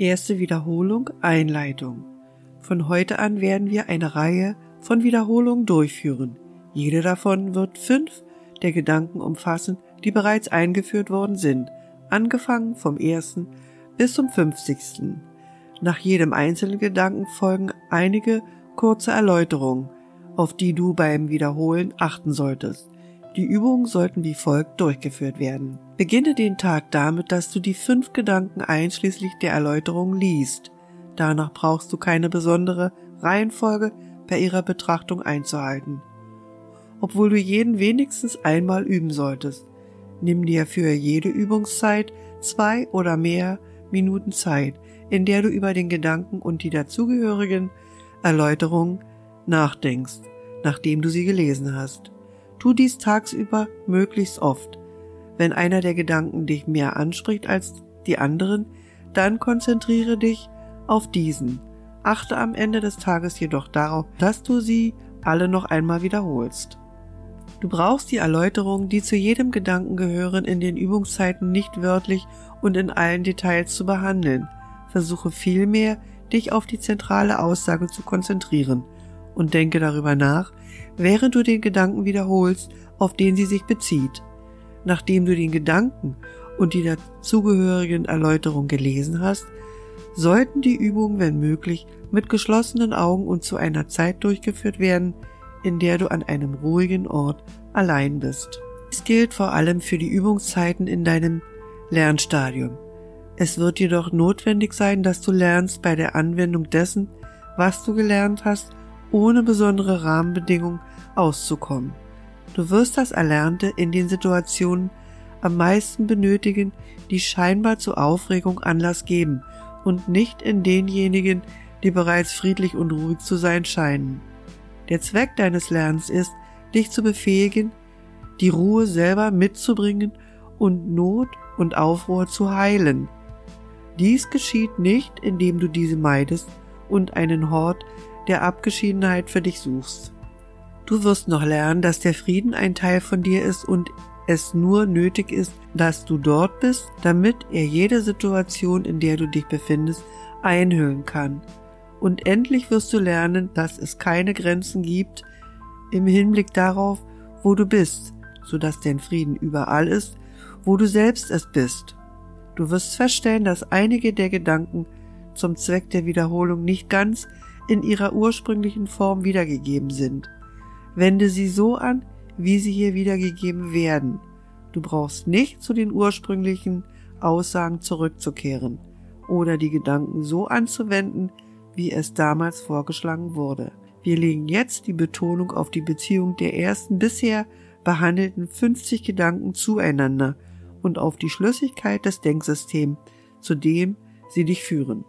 Erste Wiederholung Einleitung. Von heute an werden wir eine Reihe von Wiederholungen durchführen. Jede davon wird fünf der Gedanken umfassen, die bereits eingeführt worden sind, angefangen vom ersten bis zum fünfzigsten. Nach jedem einzelnen Gedanken folgen einige kurze Erläuterungen, auf die du beim Wiederholen achten solltest. Die Übungen sollten wie folgt durchgeführt werden. Beginne den Tag damit, dass du die fünf Gedanken einschließlich der Erläuterung liest. Danach brauchst du keine besondere Reihenfolge bei ihrer Betrachtung einzuhalten. Obwohl du jeden wenigstens einmal üben solltest, nimm dir für jede Übungszeit zwei oder mehr Minuten Zeit, in der du über den Gedanken und die dazugehörigen Erläuterungen nachdenkst, nachdem du sie gelesen hast. Tu dies tagsüber möglichst oft. Wenn einer der Gedanken dich mehr anspricht als die anderen, dann konzentriere dich auf diesen. Achte am Ende des Tages jedoch darauf, dass du sie alle noch einmal wiederholst. Du brauchst die Erläuterungen, die zu jedem Gedanken gehören, in den Übungszeiten nicht wörtlich und in allen Details zu behandeln. Versuche vielmehr, dich auf die zentrale Aussage zu konzentrieren und denke darüber nach, während du den Gedanken wiederholst, auf den sie sich bezieht. Nachdem du den Gedanken und die dazugehörigen Erläuterungen gelesen hast, sollten die Übungen, wenn möglich, mit geschlossenen Augen und zu einer Zeit durchgeführt werden, in der du an einem ruhigen Ort allein bist. Dies gilt vor allem für die Übungszeiten in deinem Lernstadium. Es wird jedoch notwendig sein, dass du lernst bei der Anwendung dessen, was du gelernt hast, ohne besondere Rahmenbedingungen auszukommen. Du wirst das Erlernte in den Situationen am meisten benötigen, die scheinbar zu Aufregung Anlass geben und nicht in denjenigen, die bereits friedlich und ruhig zu sein scheinen. Der Zweck deines Lernens ist, dich zu befähigen, die Ruhe selber mitzubringen und Not und Aufruhr zu heilen. Dies geschieht nicht, indem du diese meidest und einen Hort der Abgeschiedenheit für dich suchst. Du wirst noch lernen, dass der Frieden ein Teil von dir ist und es nur nötig ist, dass du dort bist, damit er jede Situation, in der du dich befindest, einhüllen kann. Und endlich wirst du lernen, dass es keine Grenzen gibt im Hinblick darauf, wo du bist, so dass dein Frieden überall ist, wo du selbst es bist. Du wirst feststellen, dass einige der Gedanken zum Zweck der Wiederholung nicht ganz in ihrer ursprünglichen Form wiedergegeben sind. Wende sie so an, wie sie hier wiedergegeben werden. Du brauchst nicht zu den ursprünglichen Aussagen zurückzukehren oder die Gedanken so anzuwenden, wie es damals vorgeschlagen wurde. Wir legen jetzt die Betonung auf die Beziehung der ersten bisher behandelten 50 Gedanken zueinander und auf die Schlüssigkeit des Denksystems, zu dem sie dich führen.